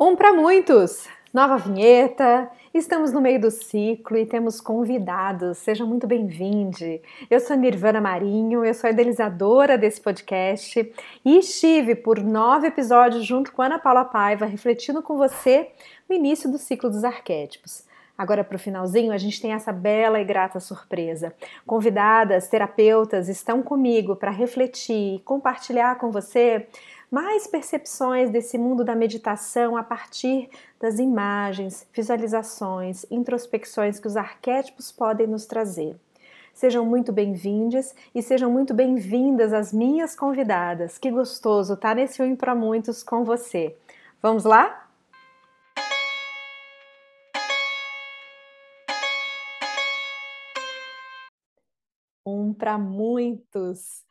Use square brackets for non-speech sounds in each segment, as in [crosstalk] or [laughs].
Um para muitos! Nova vinheta, estamos no meio do ciclo e temos convidados. Seja muito bem-vindo. Eu sou Nirvana Marinho, eu sou idealizadora desse podcast e estive por nove episódios junto com Ana Paula Paiva, refletindo com você o início do ciclo dos arquétipos. Agora, para o finalzinho, a gente tem essa bela e grata surpresa. Convidadas, terapeutas estão comigo para refletir e compartilhar com você mais percepções desse mundo da meditação a partir das imagens, visualizações, introspecções que os arquétipos podem nos trazer. Sejam muito bem-vindas e sejam muito bem-vindas as minhas convidadas. Que gostoso estar nesse Um para Muitos com você. Vamos lá? Um para muitos.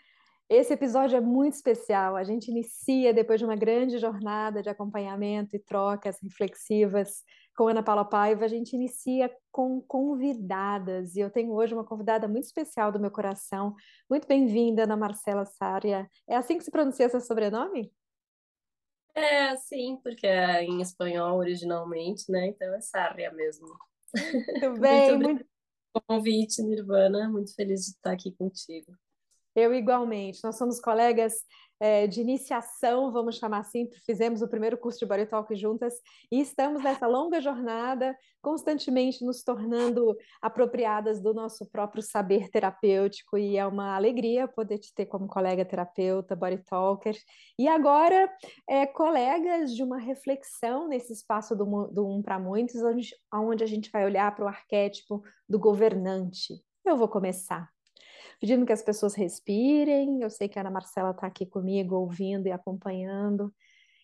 Esse episódio é muito especial. A gente inicia depois de uma grande jornada de acompanhamento e trocas reflexivas com Ana Paula Paiva. A gente inicia com convidadas e eu tenho hoje uma convidada muito especial do meu coração. Muito bem-vinda, Ana Marcela Sária. É assim que se pronuncia seu sobrenome? É, sim, porque é em espanhol originalmente, né? Então é Sária mesmo. Muito [laughs] bem, muito, muito... convite, Nirvana. Muito feliz de estar aqui contigo. Eu igualmente. Nós somos colegas é, de iniciação, vamos chamar assim, fizemos o primeiro curso de Body Talk juntas e estamos nessa longa jornada, constantemente nos tornando apropriadas do nosso próprio saber terapêutico e é uma alegria poder te ter como colega terapeuta, Body Talker. E agora, é, colegas de uma reflexão nesse espaço do, do Um para Muitos, onde, onde a gente vai olhar para o arquétipo do governante. Eu vou começar pedindo que as pessoas respirem. Eu sei que a Ana Marcela está aqui comigo, ouvindo e acompanhando,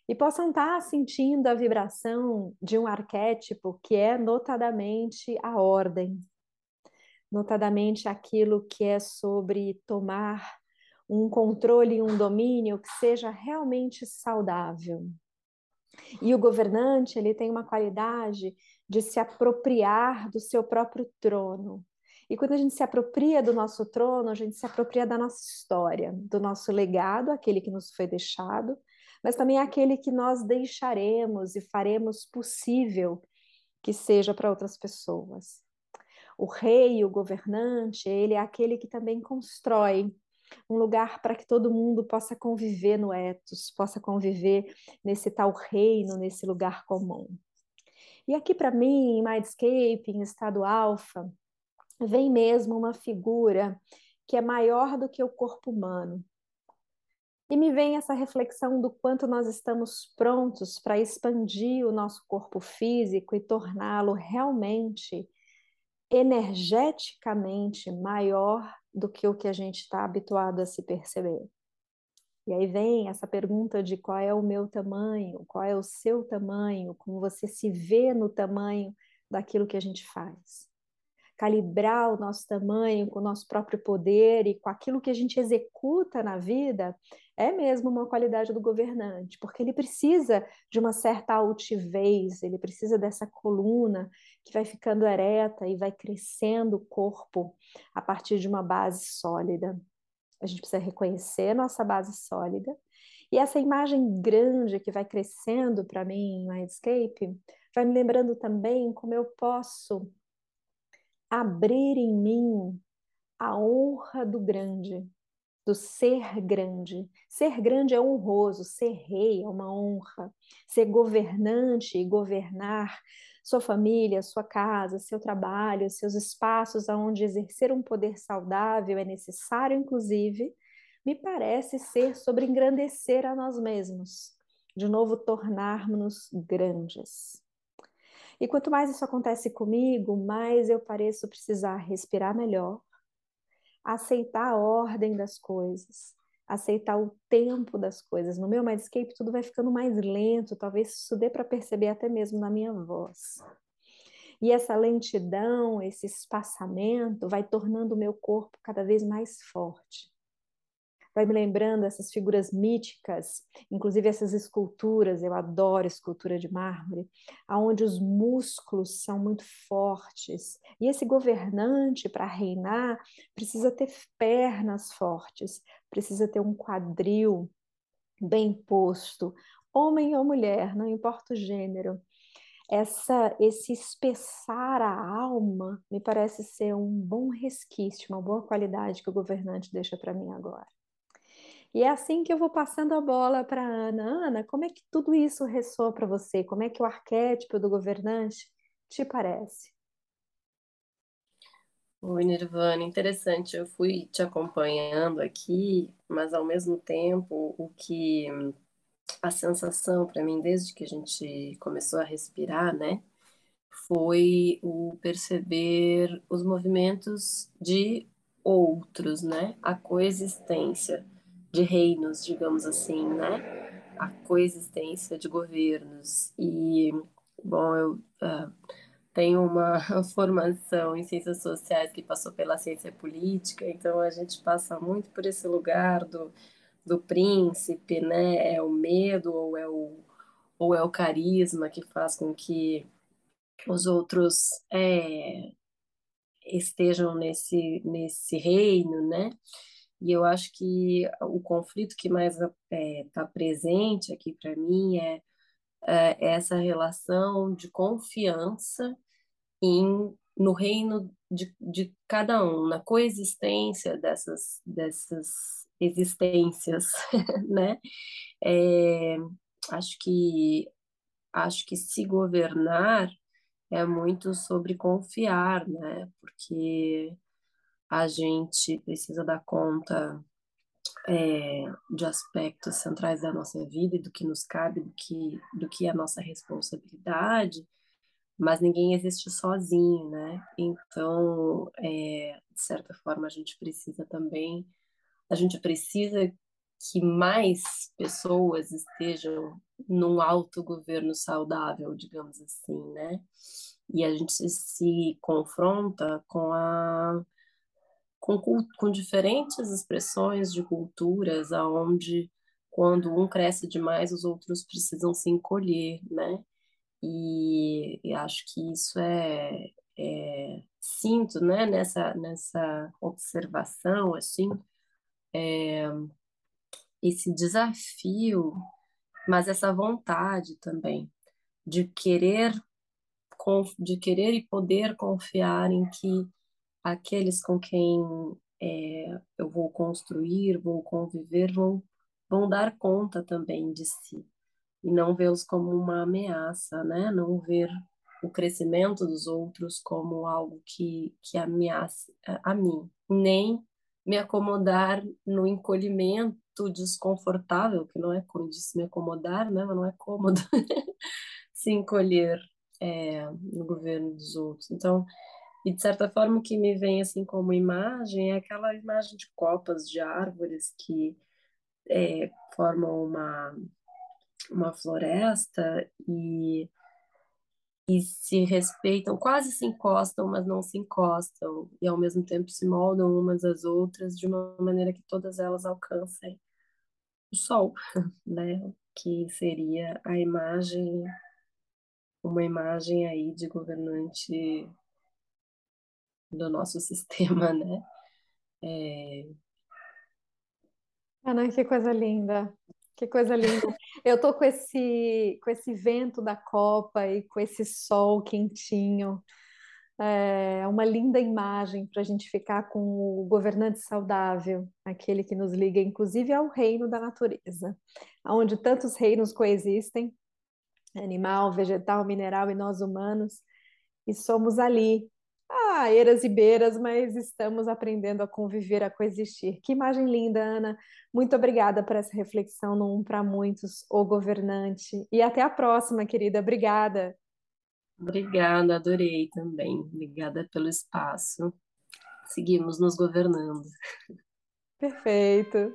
e possam estar tá sentindo a vibração de um arquétipo que é notadamente a ordem, notadamente aquilo que é sobre tomar um controle e um domínio que seja realmente saudável. E o governante, ele tem uma qualidade de se apropriar do seu próprio trono, e quando a gente se apropria do nosso trono, a gente se apropria da nossa história, do nosso legado, aquele que nos foi deixado, mas também aquele que nós deixaremos e faremos possível que seja para outras pessoas. O rei, o governante, ele é aquele que também constrói um lugar para que todo mundo possa conviver no ethos, possa conviver nesse tal reino, nesse lugar comum. E aqui para mim, em Mindscape, em estado alfa, vem mesmo uma figura que é maior do que o corpo humano. E me vem essa reflexão do quanto nós estamos prontos para expandir o nosso corpo físico e torná-lo realmente energeticamente maior do que o que a gente está habituado a se perceber. E aí vem essa pergunta de qual é o meu tamanho, qual é o seu tamanho, como você se vê no tamanho daquilo que a gente faz calibrar o nosso tamanho com o nosso próprio poder e com aquilo que a gente executa na vida, é mesmo uma qualidade do governante, porque ele precisa de uma certa altivez, ele precisa dessa coluna que vai ficando ereta e vai crescendo o corpo a partir de uma base sólida. A gente precisa reconhecer nossa base sólida. E essa imagem grande que vai crescendo para mim em Mindscape vai me lembrando também como eu posso abrir em mim a honra do grande, do ser grande. Ser grande é honroso, ser rei é uma honra. Ser governante e governar sua família, sua casa, seu trabalho, seus espaços aonde exercer um poder saudável é necessário, inclusive, me parece ser sobre engrandecer a nós mesmos, de novo tornarmos-nos grandes. E quanto mais isso acontece comigo, mais eu pareço precisar respirar melhor, aceitar a ordem das coisas, aceitar o tempo das coisas. No meu Mindscape tudo vai ficando mais lento, talvez isso dê para perceber até mesmo na minha voz. E essa lentidão, esse espaçamento vai tornando o meu corpo cada vez mais forte vai me lembrando essas figuras míticas, inclusive essas esculturas, eu adoro escultura de mármore, aonde os músculos são muito fortes. E esse governante para reinar precisa ter pernas fortes, precisa ter um quadril bem posto, homem ou mulher, não importa o gênero, essa esse espessar a alma me parece ser um bom resquício, uma boa qualidade que o governante deixa para mim agora. E é assim que eu vou passando a bola para Ana. Ana, como é que tudo isso ressoa para você? Como é que o arquétipo do governante te parece? Oi, Nirvana, interessante. Eu fui te acompanhando aqui, mas ao mesmo tempo, o que a sensação para mim desde que a gente começou a respirar, né, foi o perceber os movimentos de outros, né, a coexistência de reinos, digamos assim, né, a coexistência de governos e bom, eu uh, tenho uma [laughs] formação em ciências sociais que passou pela ciência política, então a gente passa muito por esse lugar do, do príncipe, né? É o medo ou é o, ou é o carisma que faz com que os outros é, estejam nesse, nesse reino, né? E eu acho que o conflito que mais está é, tá presente aqui para mim é é, essa relação de confiança em, no reino de, de cada um, na coexistência dessas, dessas existências, [laughs] né? É, acho que acho que se governar é muito sobre confiar, né? Porque a gente precisa dar conta é, de aspectos centrais da nossa vida e do que nos cabe, do que, do que é nossa responsabilidade, mas ninguém existe sozinho, né? Então, é, de certa forma, a gente precisa também, a gente precisa que mais pessoas estejam num autogoverno saudável, digamos assim, né? E a gente se confronta com a com, com diferentes expressões de culturas, aonde quando um cresce demais, os outros precisam se encolher, né? E, e acho que isso é, é, sinto, né? Nessa nessa observação, assim, é, esse desafio, mas essa vontade também de querer de querer e poder confiar em que aqueles com quem é, eu vou construir, vou conviver, vão, vão dar conta também de si e não vê-los como uma ameaça, né? Não ver o crescimento dos outros como algo que, que ameaça a mim, nem me acomodar no encolhimento desconfortável, que não é como disse me acomodar, né? Mas não é cômodo [laughs] se encolher é, no governo dos outros. Então, e de certa forma o que me vem assim como imagem é aquela imagem de copas de árvores que é, formam uma, uma floresta e, e se respeitam, quase se encostam, mas não se encostam, e ao mesmo tempo se moldam umas às outras de uma maneira que todas elas alcancem o sol, [laughs] né? Que seria a imagem, uma imagem aí de governante do nosso [laughs] sistema, né? É... Ana, que coisa linda, que coisa linda. Eu tô com esse, com esse vento da Copa e com esse sol quentinho. É uma linda imagem para a gente ficar com o governante saudável, aquele que nos liga, inclusive, ao reino da natureza, onde tantos reinos coexistem, animal, vegetal, mineral e nós humanos, e somos ali ah, eras e beiras, mas estamos aprendendo a conviver, a coexistir. Que imagem linda, Ana. Muito obrigada por essa reflexão no Um para Muitos, o governante. E até a próxima, querida. Obrigada. Obrigada, adorei também. Obrigada pelo espaço. Seguimos nos governando. Perfeito.